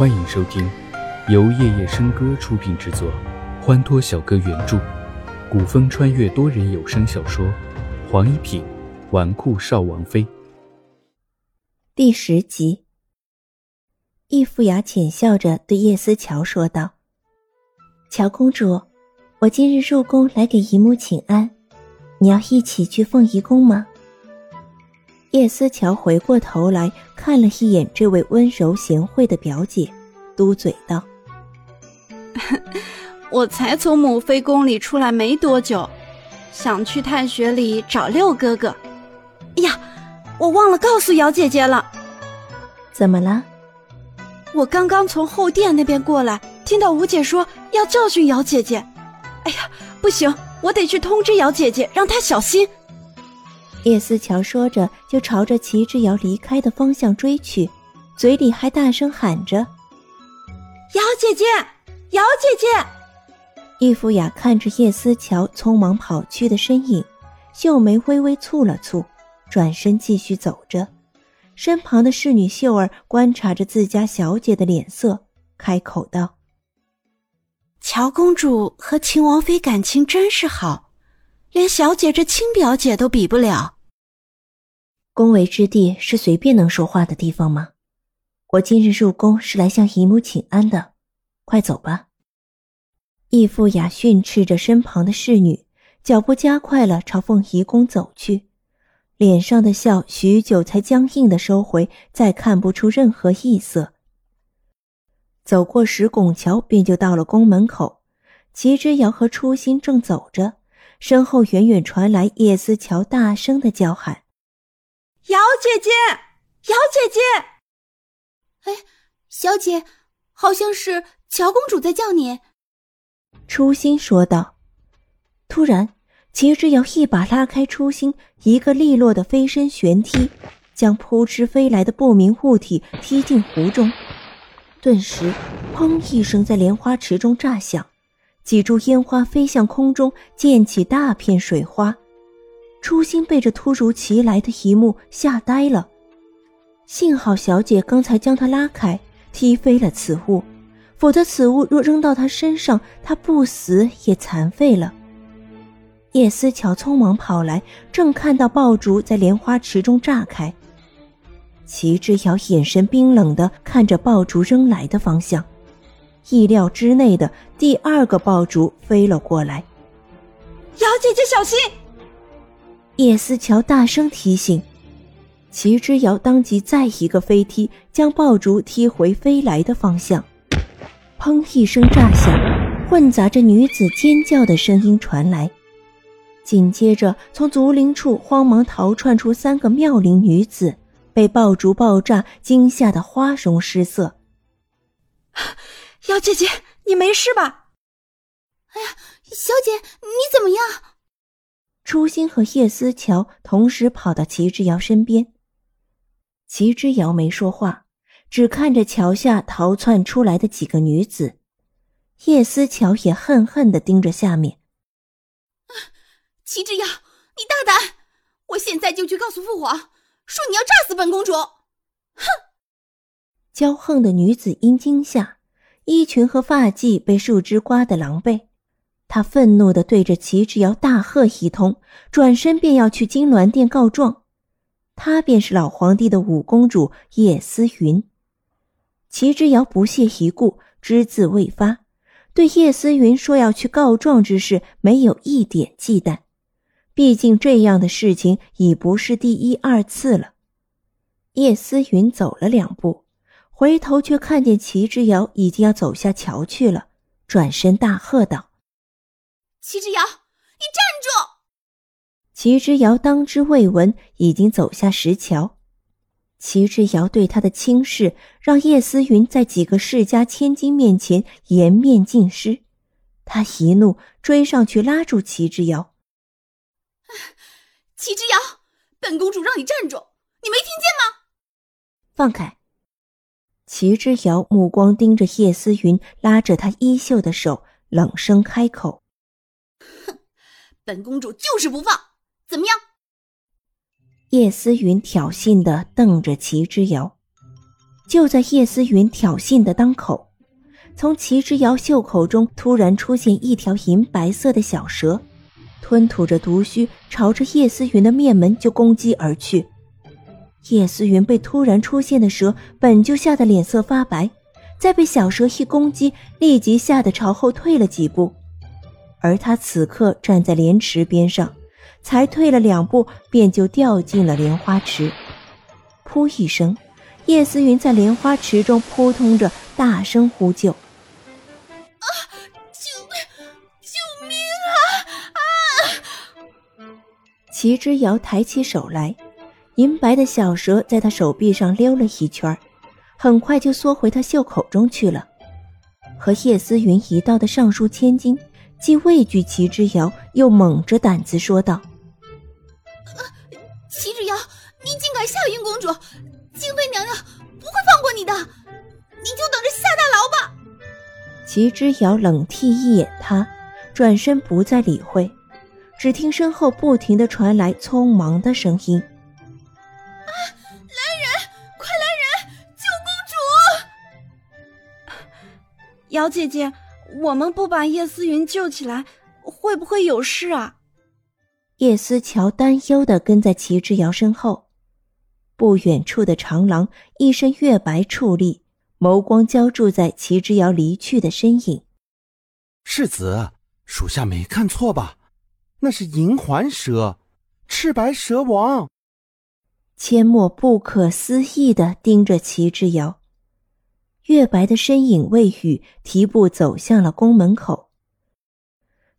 欢迎收听由夜夜笙歌出品制作，欢脱小哥原著，古风穿越多人有声小说《黄一品纨绔少王妃》第十集。易富雅浅笑着对叶思乔说道：“乔公主，我今日入宫来给姨母请安，你要一起去凤仪宫吗？”叶思乔回过头来看了一眼这位温柔贤惠的表姐，嘟嘴道：“我才从母妃宫里出来没多久，想去太学里找六哥哥。哎呀，我忘了告诉姚姐姐了。怎么了？”我刚刚从后殿那边过来，听到吴姐说要教训姚姐姐。哎呀，不行，我得去通知姚姐姐，让她小心。叶思乔说着，就朝着齐之遥离开的方向追去，嘴里还大声喊着：“姚姐姐，姚姐姐！”易福雅看着叶思乔匆忙跑去的身影，秀眉微微蹙了蹙，转身继续走着。身旁的侍女秀儿观察着自家小姐的脸色，开口道：“乔公主和秦王妃感情真是好，连小姐这亲表姐都比不了。宫闱之地是随便能说话的地方吗？我今日入宫是来向姨母请安的，快走吧。”易富雅训斥着身旁的侍女，脚步加快了，朝凤仪宫走去。脸上的笑许久才僵硬的收回，再看不出任何异色。走过石拱桥，便就到了宫门口。齐之遥和初心正走着，身后远远传来叶思乔大声的叫喊：“姚姐姐，姚姐姐！”哎，小姐，好像是乔公主在叫你。”初心说道。突然。齐之遥一把拉开初心，一个利落的飞身旋踢，将扑哧飞来的不明物体踢进湖中。顿时，砰一声在莲花池中炸响，几株烟花飞向空中，溅起大片水花。初心被这突如其来的一幕吓呆了，幸好小姐刚才将他拉开，踢飞了此物，否则此物若扔到他身上，他不死也残废了。叶思乔匆忙跑来，正看到爆竹在莲花池中炸开。齐之遥眼神冰冷的看着爆竹扔来的方向，意料之内的第二个爆竹飞了过来。姚姐姐小心！叶思乔大声提醒。齐之遥当即再一个飞踢，将爆竹踢回飞来的方向。砰一声炸响，混杂着女子尖叫的声音传来。紧接着，从竹林处慌忙逃窜出三个妙龄女子，被爆竹爆炸惊吓得花容失色。姚姐姐，你没事吧？哎呀，小姐，你怎么样？初心和叶思乔同时跑到齐之遥身边。齐之遥没说话，只看着桥下逃窜出来的几个女子。叶思乔也恨恨的盯着下面。齐之遥，你大胆！我现在就去告诉父皇，说你要炸死本公主！哼！骄横的女子因惊吓，衣裙和发髻被树枝刮得狼狈。她愤怒地对着齐之尧大喝一通，转身便要去金銮殿告状。她便是老皇帝的五公主叶思云。齐之遥不屑一顾，只字未发，对叶思云说要去告状之事没有一点忌惮。毕竟这样的事情已不是第一二次了。叶思云走了两步，回头却看见齐之遥已经要走下桥去了，转身大喝道：“齐之遥，你站住！”齐之遥当之未闻，已经走下石桥。齐之遥对他的轻视，让叶思云在几个世家千金面前颜面尽失。他一怒，追上去拉住齐之遥。齐之遥，本公主让你站住，你没听见吗？放开！齐之遥目光盯着叶思云拉着他衣袖的手，冷声开口：“哼，本公主就是不放，怎么样？”叶思云挑衅的瞪着齐之遥，就在叶思云挑衅的当口，从齐之遥袖口中突然出现一条银白色的小蛇，吞吐着毒须，朝着叶思云的面门就攻击而去。叶思云被突然出现的蛇本就吓得脸色发白，再被小蛇一攻击，立即吓得朝后退了几步。而他此刻站在莲池边上，才退了两步，便就掉进了莲花池。噗一声。叶思云在莲花池中扑通着，大声呼救：“啊！救命！救命啊！啊！”齐之遥抬起手来，银白的小蛇在他手臂上溜了一圈，很快就缩回他袖口中去了。和叶思云一道的上书千金，既畏惧齐之遥，又猛着胆子说道：“齐之遥，你竟敢吓云公主！”静妃娘娘不会放过你的，你就等着下大牢吧。齐之遥冷剔一眼他，转身不再理会。只听身后不停的传来匆忙的声音：“瑶姐姐，我们不把叶思云救起来，会不会有事啊？叶思乔担忧的跟在齐之遥身后。不远处的长廊，一身月白矗立，眸光浇注在齐之遥离去的身影。世子，属下没看错吧？那是银环蛇，赤白蛇王。阡陌不可思议的盯着齐之遥，月白的身影未语，提步走向了宫门口。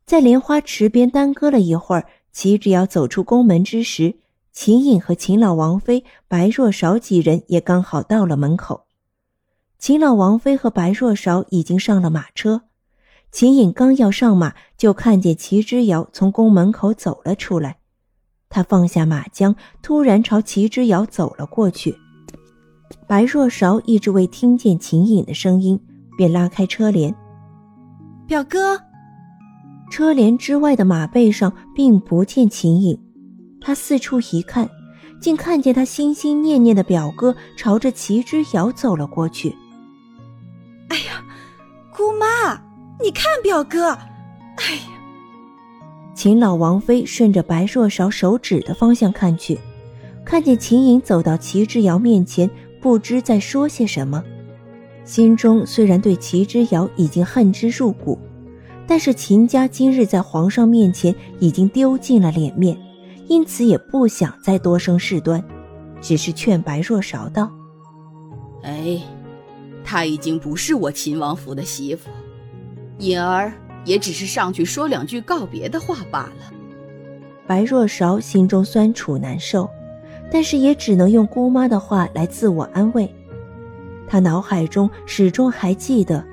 在莲花池边耽搁了一会儿，齐之遥走出宫门之时。秦颖和秦老王妃、白若韶几人也刚好到了门口。秦老王妃和白若韶已经上了马车，秦颖刚要上马，就看见齐之遥从宫门口走了出来。他放下马缰，突然朝齐之遥走了过去。白若韶一直未听见秦颖的声音，便拉开车帘。表哥，车帘之外的马背上并不见秦颖。他四处一看，竟看见他心心念念的表哥朝着齐之遥走了过去。哎呀，姑妈，你看表哥！哎呀，秦老王妃顺着白若韶手指的方向看去，看见秦颖走到齐之遥面前，不知在说些什么。心中虽然对齐之遥已经恨之入骨，但是秦家今日在皇上面前已经丢尽了脸面。因此也不想再多生事端，只是劝白若韶道：“哎，她已经不是我秦王府的媳妇，颖儿也只是上去说两句告别的话罢了。”白若韶心中酸楚难受，但是也只能用姑妈的话来自我安慰。她脑海中始终还记得，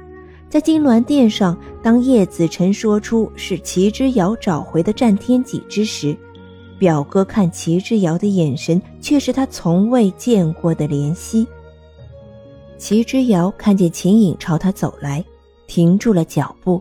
在金銮殿上，当叶子辰说出是齐之遥找回的战天戟之时。表哥看齐之遥的眼神，却是他从未见过的怜惜。齐之遥看见秦颖朝他走来，停住了脚步。